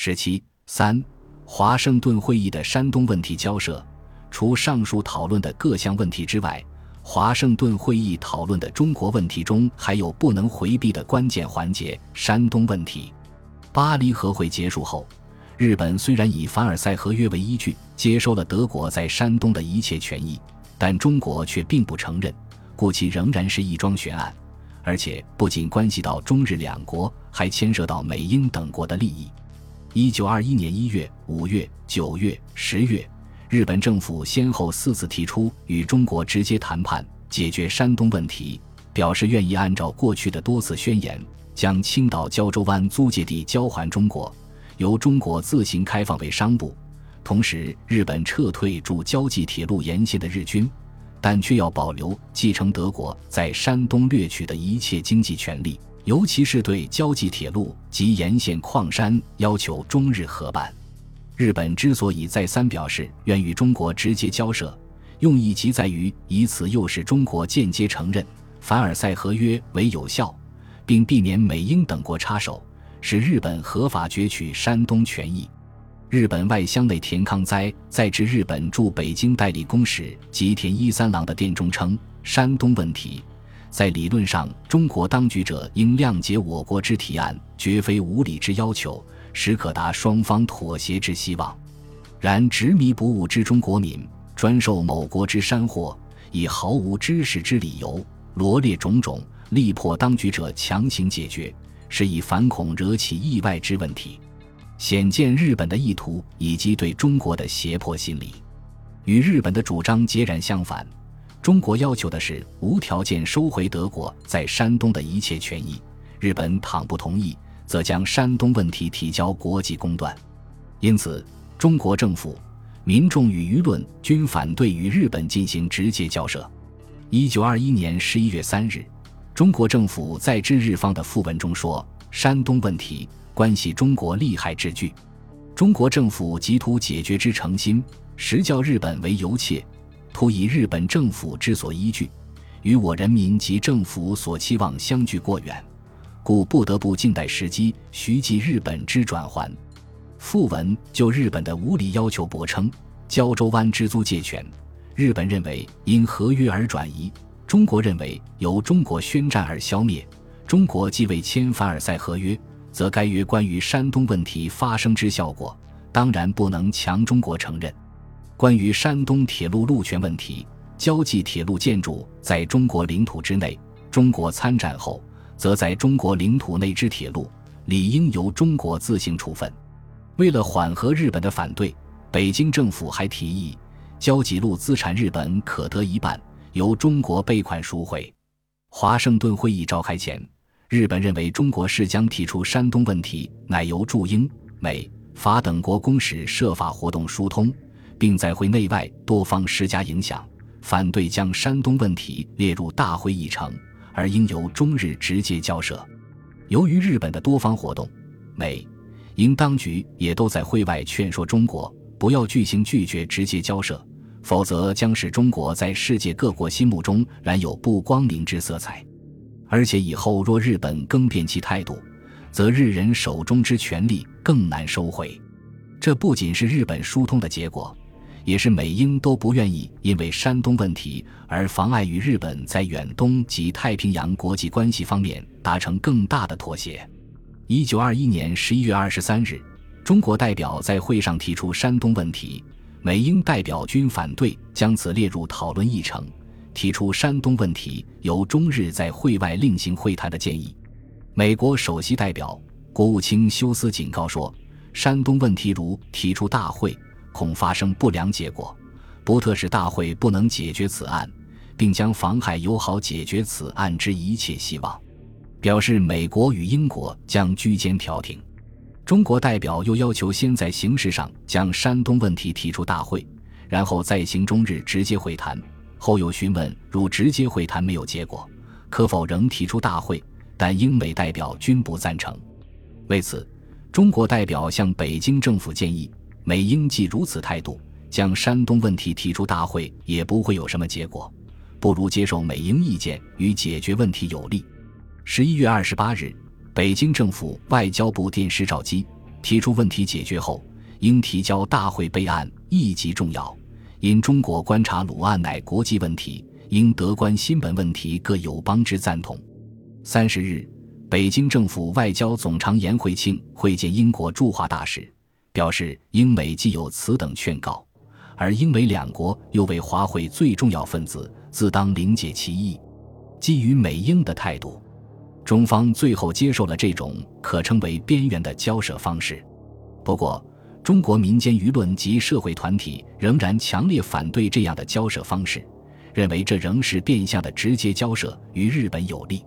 十七三，华盛顿会议的山东问题交涉，除上述讨论的各项问题之外，华盛顿会议讨论的中国问题中还有不能回避的关键环节——山东问题。巴黎和会结束后，日本虽然以凡尔赛合约为依据接收了德国在山东的一切权益，但中国却并不承认，故其仍然是一桩悬案，而且不仅关系到中日两国，还牵涉到美英等国的利益。一九二一年一月、五月、九月、十月，日本政府先后四次提出与中国直接谈判解决山东问题，表示愿意按照过去的多次宣言，将青岛胶州湾租借地交还中国，由中国自行开放为商埠。同时，日本撤退驻胶济铁路沿线的日军，但却要保留继承德国在山东掠取的一切经济权利。尤其是对胶济铁路及沿线矿山要求中日合办。日本之所以再三表示愿与中国直接交涉，用意即在于以此诱使中国间接承认凡尔赛合约为有效，并避免美英等国插手，使日本合法攫取山东权益。日本外相内田康哉在致日本驻北京代理公使吉田一三郎的电中称：“山东问题。”在理论上，中国当局者应谅解我国之提案，绝非无理之要求，实可达双方妥协之希望。然执迷不悟之中国民，专受某国之山货，以毫无知识之理由罗列种种，力迫当局者强行解决，是以反恐惹起意外之问题，显见日本的意图以及对中国的胁迫心理，与日本的主张截然相反。中国要求的是无条件收回德国在山东的一切权益，日本倘不同意，则将山东问题提交国际公断。因此，中国政府、民众与舆论均反对与日本进行直接交涉。一九二一年十一月三日，中国政府在致日方的复文中说：“山东问题关系中国利害之巨，中国政府急图解决之诚心，实教日本为犹切。”图以日本政府之所依据，与我人民及政府所期望相距过远，故不得不静待时机，徐继日本之转还。附文就日本的无理要求驳称：胶州湾之租借权，日本认为因合约而转移，中国认为由中国宣战而消灭。中国既未签凡尔赛合约，则该约关于山东问题发生之效果，当然不能强中国承认。关于山东铁路路权问题，胶济铁路建筑在中国领土之内，中国参战后，则在中国领土内之铁路理应由中国自行处分。为了缓和日本的反对，北京政府还提议，胶济路资产日本可得一半，由中国备款赎回。华盛顿会议召开前，日本认为中国是将提出山东问题，乃由驻英、美、法等国公使设法活动疏通。并在会内外多方施加影响，反对将山东问题列入大会议程，而应由中日直接交涉。由于日本的多方活动，美、英当局也都在会外劝说中国不要举行拒绝直接交涉，否则将使中国在世界各国心目中染有不光明之色彩。而且以后若日本更变其态度，则日人手中之权力更难收回。这不仅是日本疏通的结果。也是美英都不愿意因为山东问题而妨碍与日本在远东及太平洋国际关系方面达成更大的妥协。一九二一年十一月二十三日，中国代表在会上提出山东问题，美英代表均反对将此列入讨论议程，提出山东问题由中日在会外另行会谈的建议。美国首席代表国务卿休斯警告说，山东问题如提出大会。恐发生不良结果，不特使大会不能解决此案，并将妨害友好解决此案之一切希望。表示美国与英国将居间调停。中国代表又要求先在形式上将山东问题提出大会，然后再行中日直接会谈。后又询问，如直接会谈没有结果，可否仍提出大会？但英美代表均不赞成。为此，中国代表向北京政府建议。美英既如此态度，将山东问题提出大会也不会有什么结果，不如接受美英意见，与解决问题有利。十一月二十八日，北京政府外交部电师赵基提出问题解决后，应提交大会备案，亦极重要。因中国观察鲁案乃国际问题，应得关新本问题各友邦之赞同。三十日，北京政府外交总长颜惠庆会见英国驻华大使，表示英美既有此等劝告，而英美两国又为华会最重要分子，自当理解其意。基于美英的态度。中方最后接受了这种可称为边缘的交涉方式，不过，中国民间舆论及社会团体仍然强烈反对这样的交涉方式，认为这仍是变相的直接交涉，与日本有利。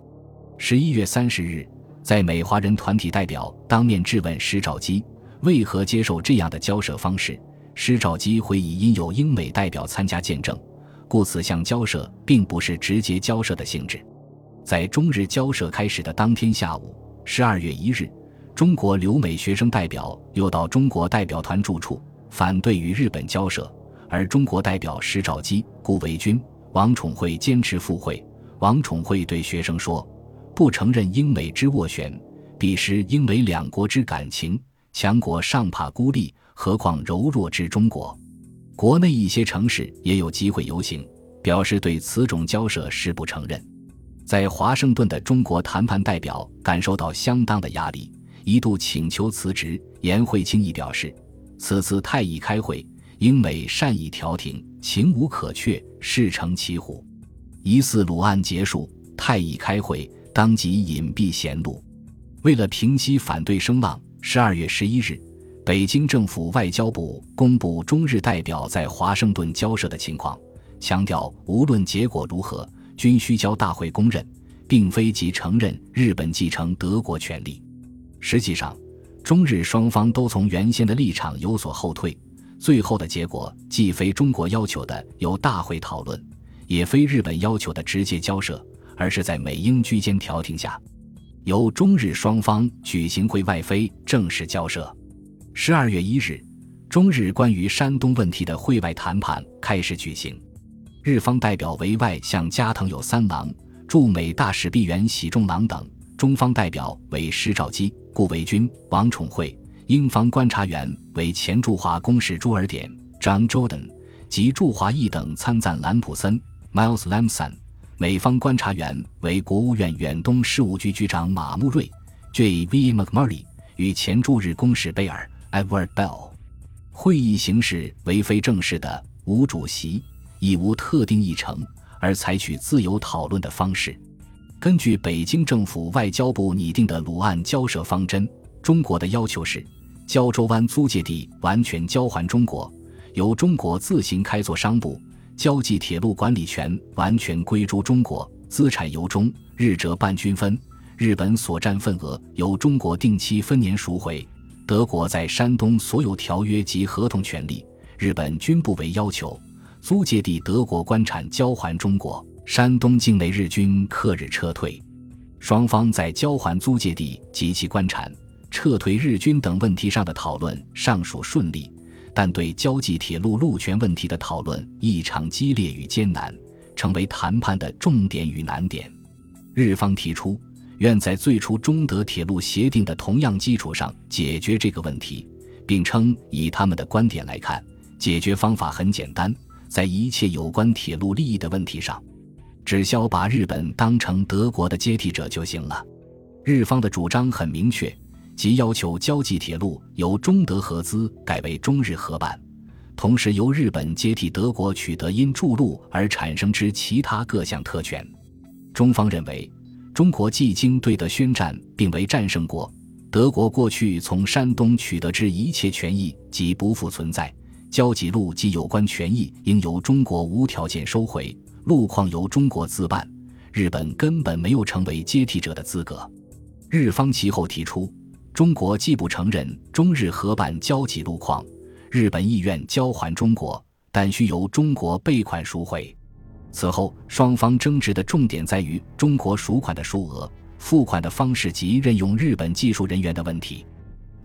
十一月三十日，在美华人团体代表当面质问施肇基为何接受这样的交涉方式，施肇基回忆因有英美代表参加见证，故此项交涉并不是直接交涉的性质。在中日交涉开始的当天下午，十二月一日，中国留美学生代表又到中国代表团住处，反对与日本交涉。而中国代表施兆基、顾维钧、王宠惠坚持赴会。王宠惠对学生说：“不承认英美之斡旋，彼时英美两国之感情，强国尚怕孤立，何况柔弱之中国？”国内一些城市也有机会游行，表示对此种交涉誓不承认。在华盛顿的中国谈判代表感受到相当的压力，一度请求辞职。颜惠清亦表示，此次太乙开会，英美善意调停，情无可却，事成其虎。疑似鲁案结束，太乙开会，当即隐蔽贤路。为了平息反对声浪，十二月十一日，北京政府外交部公布中日代表在华盛顿交涉的情况，强调无论结果如何。均需交大会公认，并非即承认日本继承德国权利。实际上，中日双方都从原先的立场有所后退，最后的结果既非中国要求的由大会讨论，也非日本要求的直接交涉，而是在美英居间调停下，由中日双方举行会外非正式交涉。十二月一日，中日关于山东问题的会外谈判开始举行。日方代表为外相加藤有三郎、驻美大使毕原喜重郎等；中方代表为石兆基、顾维钧、王宠惠；英方观察员为前驻华公使朱尔典 （John Jordan） 及驻华裔等参赞兰普森 （Miles Lamson）；美方观察员为国务院远东事务局局长马穆瑞 （J. V. McMurray） 与前驻日公使贝尔 （Edward Bell）。会议形式为非正式的，无主席。亦无特定议程，而采取自由讨论的方式。根据北京政府外交部拟定的鲁案交涉方针，中国的要求是：胶州湾租界地完全交还中国，由中国自行开作商埠；交际铁路管理权完全归诸中国，资产由中日折半均分，日本所占份额由中国定期分年赎回。德国在山东所有条约及合同权利，日本均不为要求。租借地德国官产交还中国，山东境内日军克日撤退。双方在交还租借地及其官产、撤退日军等问题上的讨论尚属顺利，但对交际铁路路权问题的讨论异常激烈与艰难，成为谈判的重点与难点。日方提出，愿在最初中德铁路协定的同样基础上解决这个问题，并称以他们的观点来看，解决方法很简单。在一切有关铁路利益的问题上，只需要把日本当成德国的接替者就行了。日方的主张很明确，即要求交际铁路由中德合资改为中日合办，同时由日本接替德国取得因筑路而产生之其他各项特权。中方认为，中国既经对德宣战并为战胜国，德国过去从山东取得之一切权益即不复存在。交际路及有关权益应由中国无条件收回，路况由中国自办，日本根本没有成为接替者的资格。日方其后提出，中国既不承认中日合办交际路况，日本意愿交还中国，但需由中国备款赎回。此后，双方争执的重点在于中国赎款的数额、付款的方式及任用日本技术人员的问题。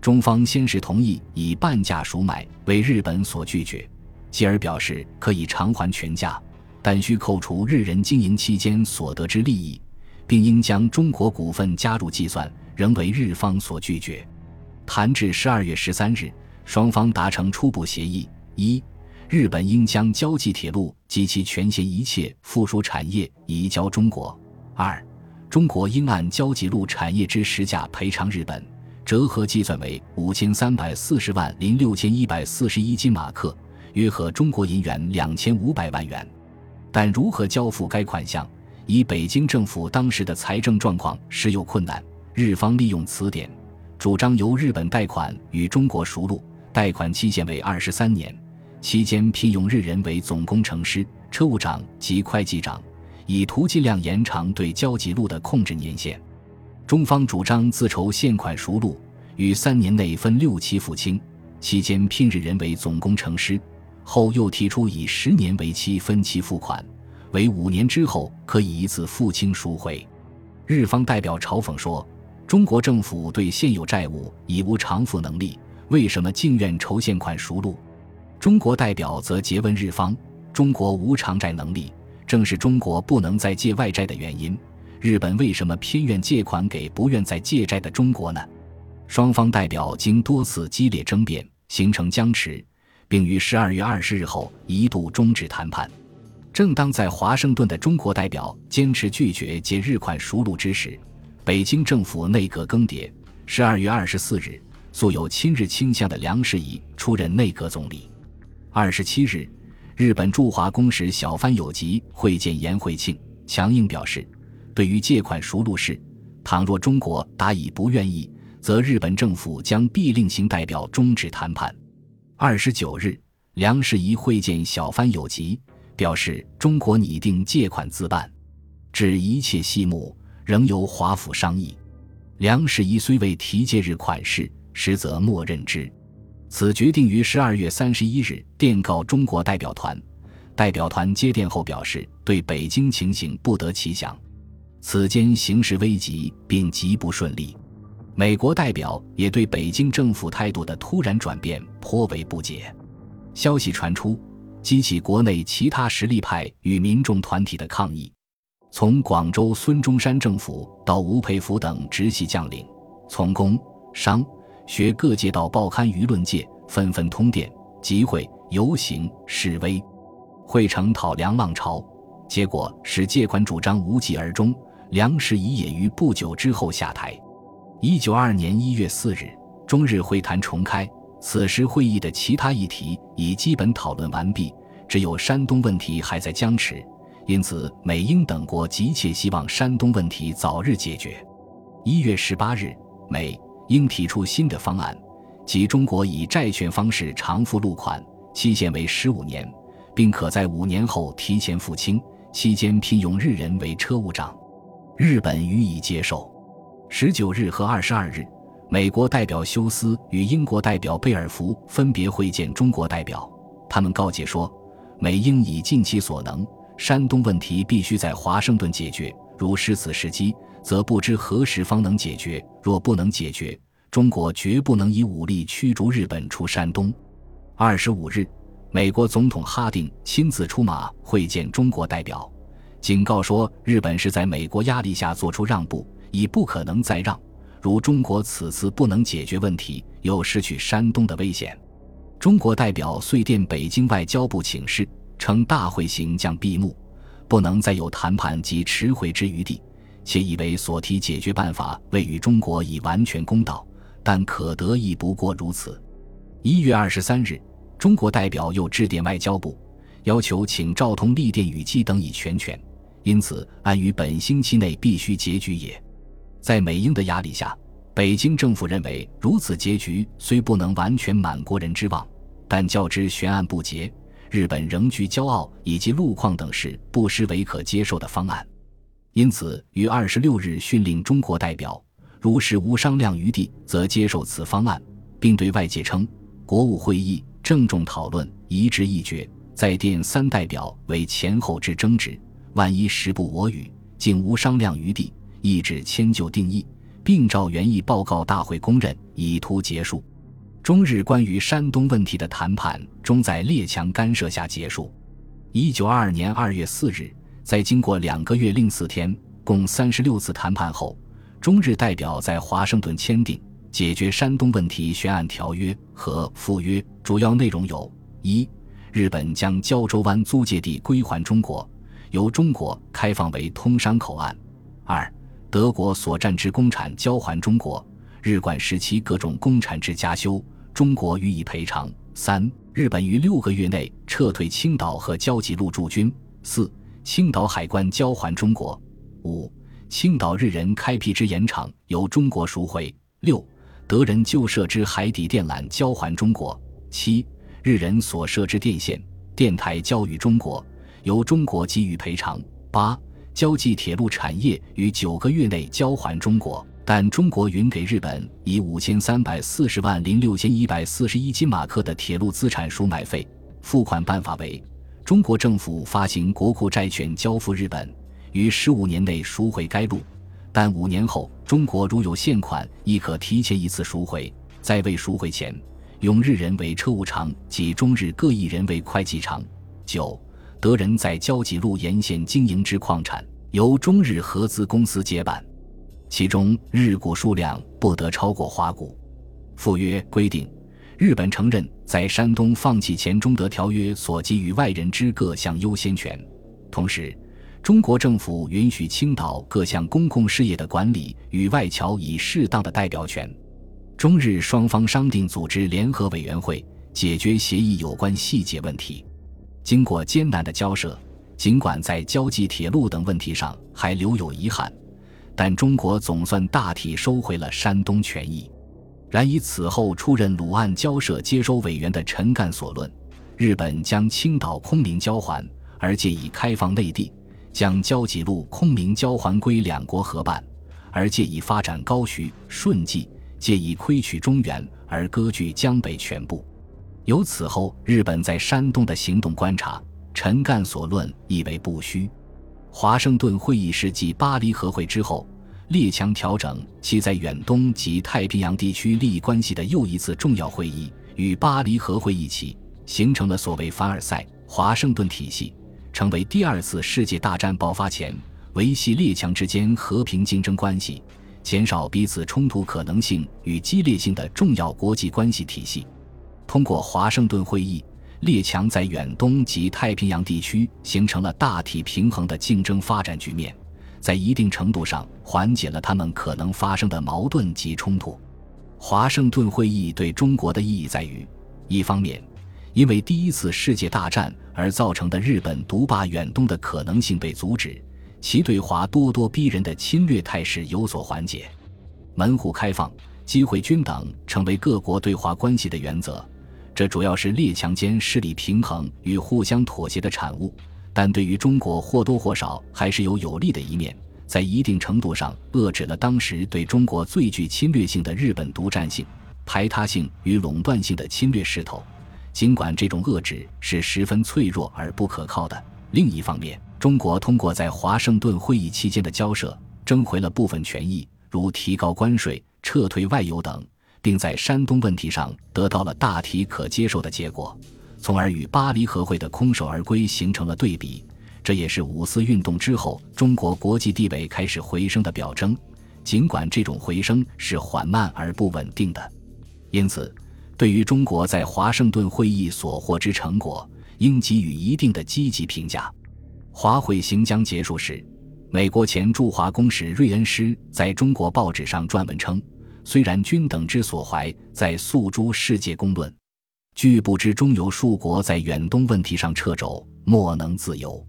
中方先是同意以半价赎买，为日本所拒绝，继而表示可以偿还全价，但需扣除日人经营期间所得之利益，并应将中国股份加入计算，仍为日方所拒绝。谈至十二月十三日，双方达成初步协议：一、日本应将交际铁路及其全线一切附属产业移交中国；二、中国应按交际路产业之实价赔偿日本，折合计算为五千三百四十万零六千一百四十一金马克，约合中国银元两千五百万元。但如何交付该款项，以北京政府当时的财政状况实有困难。日方利用此点，主张由日本贷款与中国赎路，贷款期限为二十三年，期间聘用日人为总工程师、车务长及会计长，以图尽量延长对交际路的控制年限。中方主张自筹现款赎路，于三年内分六期付清，期间聘日人为总工程师。后又提出以十年为期分期付款，为五年之后可以一次付清赎回。日方代表嘲讽说：“中国政府对现有债务已无偿付能力，为什么竟愿筹现款赎路？”中国代表则诘问日方：“中国无偿债能力，正是中国不能再借外债的原因。日本为什么偏愿借款给不愿再借债的中国呢？”双方代表经多次激烈争辩，形成僵持。并于十二月二十日后一度终止谈判。正当在华盛顿的中国代表坚持拒绝借日款赎路之时，北京政府内阁更迭。十二月二十四日，素有亲日倾向的梁士仪出任内阁总理。二十七日，日本驻华公使小幡有吉会见严惠庆，强硬表示，对于借款赎路事，倘若中国答以不愿意，则日本政府将必另行代表终止谈判。二十九日，梁士仪会见小帆有吉，表示中国拟定借款自办，至一切细目仍由华府商议。梁士仪虽未提借日款式，实则默认之。此决定于十二月三十一日电告中国代表团，代表团接电后表示对北京情形不得其详，此间形势危急，并极不顺利。美国代表也对北京政府态度的突然转变颇为不解。消息传出，激起国内其他实力派与民众团体的抗议。从广州孙中山政府到吴佩孚等直系将领，从工、商、学各界到报刊舆论界，纷纷通电、集会、游行、示威，汇成讨梁浪潮。结果使借款主张无疾而终，梁士仪也于不久之后下台。一九二二年一月四日，中日会谈重开。此时会议的其他议题已基本讨论完毕，只有山东问题还在僵持。因此，美英等国急切希望山东问题早日解决。一月十八日，美英提出新的方案，即中国以债券方式偿付路款，期限为十五年，并可在五年后提前付清，期间聘用日人为车务长。日本予以接受。十九日和二十二日，美国代表休斯与英国代表贝尔福分别会见中国代表。他们告诫说，美英已尽其所能，山东问题必须在华盛顿解决。如失此时机，则不知何时方能解决。若不能解决，中国绝不能以武力驱逐日本出山东。二十五日，美国总统哈定亲自出马会见中国代表，警告说，日本是在美国压力下做出让步。已不可能再让。如中国此次不能解决问题，有失去山东的危险。中国代表遂电北京外交部请示，称大会行将闭幕，不能再有谈判及迟回之余地，且以为所提解决办法未与中国已完全公道，但可得亦不过如此。一月二十三日，中国代表又致电外交部，要求请赵通立电与机等以全权，因此按于本星期内必须结局也。在美英的压力下，北京政府认为如此结局虽不能完全满国人之望，但较之悬案不结，日本仍居骄傲以及路况等事，不失为可接受的方案。因此，于二十六日训令中国代表，如是无商量余地，则接受此方案，并对外界称，国务会议郑重讨论，一致议决，在电三代表为前后之争执，万一时不我与，竟无商量余地。意志迁就定义，并照原意报告大会公认，以图结束。中日关于山东问题的谈判终在列强干涉下结束。一九二二年二月四日，在经过两个月零四天、共三十六次谈判后，中日代表在华盛顿签订《解决山东问题悬案条约和附约主要内容有：一、日本将胶州湾租界地归还中国，由中国开放为通商口岸；二、德国所占之公产交还中国，日管时期各种公产制加修，中国予以赔偿；三、日本于六个月内撤退青岛和交吉路驻军；四、青岛海关交还中国；五、青岛日人开辟之盐场由中国赎回；六。德人旧设之海底电缆交还中国，七日人所设之电线电台交予中国，由中国给予赔偿。八交际铁路产业于九个月内交还中国，但中国允给日本以五千三百四十万零六千一百四十一金马克的铁路资产赎买费。付款办法为：中国政府发行国库债券交付日本，于十五年内赎回该路。但五年后，中国如有现款，亦可提前一次赎回。在未赎回前，用日人为车务长，及中日各一人为会计长。九，德人在交吉路沿线经营之矿产，由中日合资公司接办，其中日股数量不得超过华股。附约规定，日本承认在山东放弃前中德条约所给予外人之各项优先权，同时。中国政府允许青岛各项公共事业的管理与外侨以适当的代表权。中日双方商定组织联合委员会，解决协议有关细节问题。经过艰难的交涉，尽管在交际铁路等问题上还留有遗憾，但中国总算大体收回了山东权益。然以此后出任鲁案交涉接收委员的陈干所论，日本将青岛、空明交还，而借以开放内地。将交吉路、空明交还归两国合办，而借以发展高徐、顺济，借以窥取中原而割据江北全部。由此后日本在山东的行动观察，陈干所论亦为不虚。华盛顿会议是继巴黎和会之后，列强调整其在远东及太平洋地区利益关系的又一次重要会议。与巴黎和会一起，形成了所谓凡尔赛、华盛顿体系。成为第二次世界大战爆发前维系列强之间和平竞争关系、减少彼此冲突可能性与激烈性的重要国际关系体系。通过华盛顿会议，列强在远东及太平洋地区形成了大体平衡的竞争发展局面，在一定程度上缓解了他们可能发生的矛盾及冲突。华盛顿会议对中国的意义在于，一方面。因为第一次世界大战而造成的日本独霸远东的可能性被阻止，其对华咄咄逼人的侵略态势有所缓解，门户开放、机会均等成为各国对华关系的原则。这主要是列强间势力平衡与互相妥协的产物，但对于中国或多或少还是有有利的一面，在一定程度上遏制了当时对中国最具侵略性的日本独占性、排他性与垄断性的侵略势头。尽管这种遏制是十分脆弱而不可靠的，另一方面，中国通过在华盛顿会议期间的交涉，争回了部分权益，如提高关税、撤退外游等，并在山东问题上得到了大体可接受的结果，从而与巴黎和会的空手而归形成了对比。这也是五四运动之后中国国际地位开始回升的表征，尽管这种回升是缓慢而不稳定的。因此。对于中国在华盛顿会议所获之成果，应给予一定的积极评价。华会行将结束时，美国前驻华公使瑞恩斯在中国报纸上撰文称：“虽然君等之所怀在诉诸世界公论，据不知中有数国在远东问题上掣肘，莫能自由。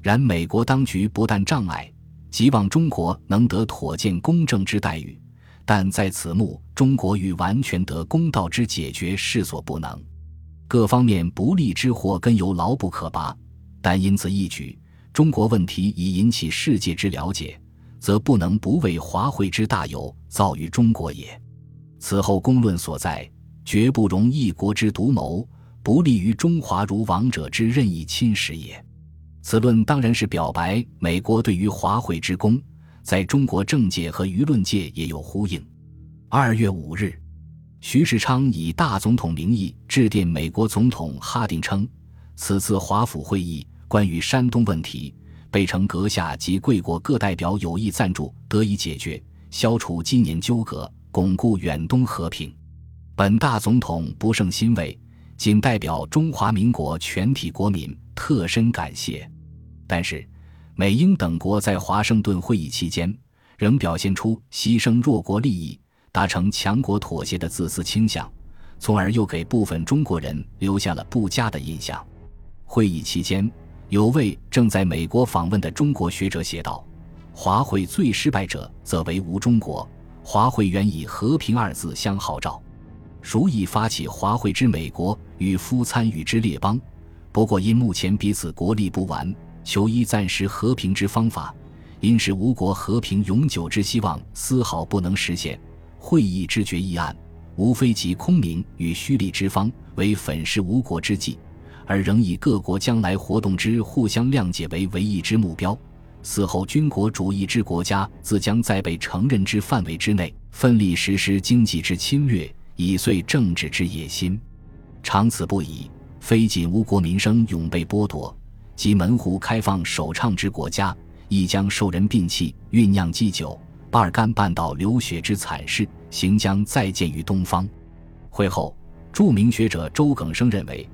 然美国当局不但障碍，即望中国能得妥见公正之待遇。”但在此目，中国欲完全得公道之解决，势所不能。各方面不利之祸根由牢不可拔。但因此一举，中国问题已引起世界之了解，则不能不为华会之大有造于中国也。此后公论所在，绝不容一国之独谋，不利于中华如王者之任意侵蚀也。此论当然是表白美国对于华会之功。在中国政界和舆论界也有呼应。二月五日，徐世昌以大总统名义致电美国总统哈丁，称此次华府会议关于山东问题，被呈阁下及贵国各代表有意赞助，得以解决，消除今年纠葛，巩固远东和平。本大总统不胜欣慰，仅代表中华民国全体国民特深感谢。但是，美英等国在华盛顿会议期间仍表现出牺牲弱国利益、达成强国妥协的自私倾向，从而又给部分中国人留下了不佳的印象。会议期间，有位正在美国访问的中国学者写道：“华会最失败者，则为无中国。华会原以和平二字相号召，孰以发起华会之美国与夫参与之列邦？不过因目前彼此国力不完，求一暂时和平之方法，因使吴国和平永久之希望丝毫不能实现。会议之决议案，无非即空明与虚立之方，为粉饰吴国之计。”而仍以各国将来活动之互相谅解为唯一之目标，死后军国主义之国家自将在被承认之范围之内，奋力实施经济之侵略，以遂政治之野心。长此不已，非仅吴国民生永被剥夺，即门户开放首倡之国家，亦将受人摒弃。酝酿祭酒，巴尔干半岛流血之惨事，行将再见于东方。会后，著名学者周耿生认为。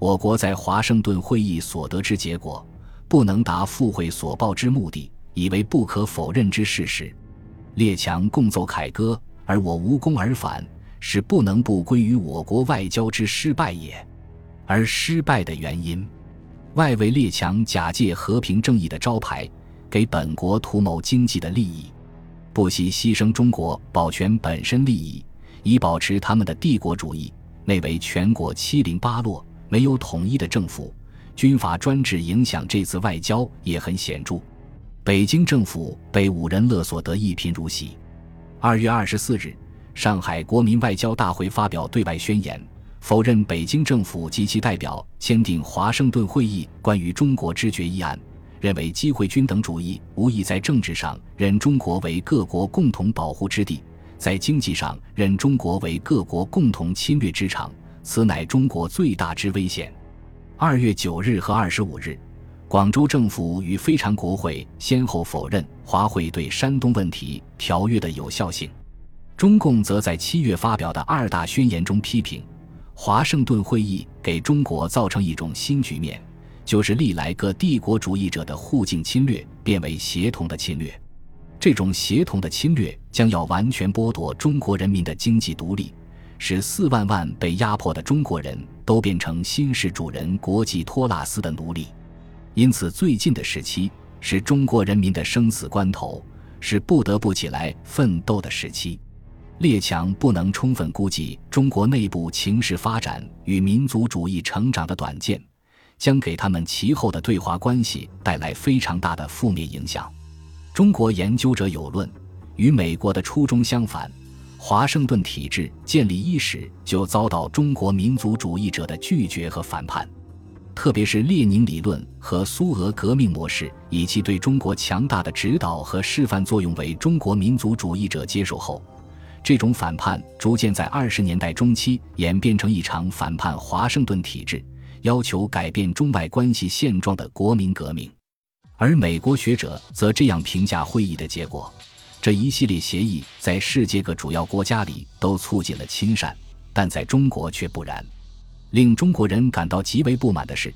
我国在华盛顿会议所得之结果，不能达赴会所报之目的，已为不可否认之事实。列强共奏凯歌，而我无功而返，是不能不归于我国外交之失败也。而失败的原因，外围列强假借和平正义的招牌，给本国图谋经济的利益，不惜牺牲中国保全本身利益，以保持他们的帝国主义，内为全国七零八落。没有统一的政府，军阀专制影响这次外交也很显著。北京政府被五人勒索得一贫如洗。二月二十四日，上海国民外交大会发表对外宣言，否认北京政府及其代表签订华盛顿会议关于中国之决议案，认为机会均等主义无意在政治上认中国为各国共同保护之地，在经济上认中国为各国共同侵略之场。此乃中国最大之危险。二月九日和二十五日，广州政府与非常国会先后否认华会对山东问题条约的有效性。中共则在七月发表的二大宣言中批评华盛顿会议给中国造成一种新局面，就是历来各帝国主义者的互敬侵略变为协同的侵略。这种协同的侵略将要完全剥夺中国人民的经济独立。使四万万被压迫的中国人都变成新式主人国际托拉斯的奴隶，因此最近的时期是中国人民的生死关头，是不得不起来奋斗的时期。列强不能充分估计中国内部情势发展与民族主义成长的短见，将给他们其后的对华关系带来非常大的负面影响。中国研究者有论，与美国的初衷相反。华盛顿体制建立伊始就遭到中国民族主义者的拒绝和反叛，特别是列宁理论和苏俄革命模式以及对中国强大的指导和示范作用为中国民族主义者接受后，这种反叛逐渐在二十年代中期演变成一场反叛华盛顿体制、要求改变中外关系现状的国民革命。而美国学者则这样评价会议的结果。这一系列协议在世界各主要国家里都促进了亲善，但在中国却不然。令中国人感到极为不满的是，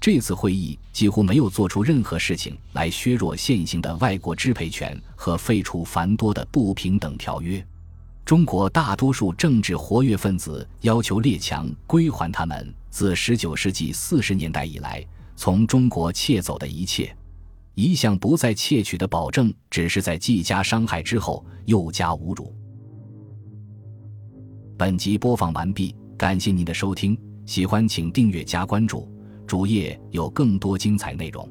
这次会议几乎没有做出任何事情来削弱现行的外国支配权和废除繁多的不平等条约。中国大多数政治活跃分子要求列强归还他们自19世纪40年代以来从中国窃走的一切。一向不再窃取的保证，只是在既加伤害之后又加侮辱。本集播放完毕，感谢您的收听，喜欢请订阅加关注，主页有更多精彩内容。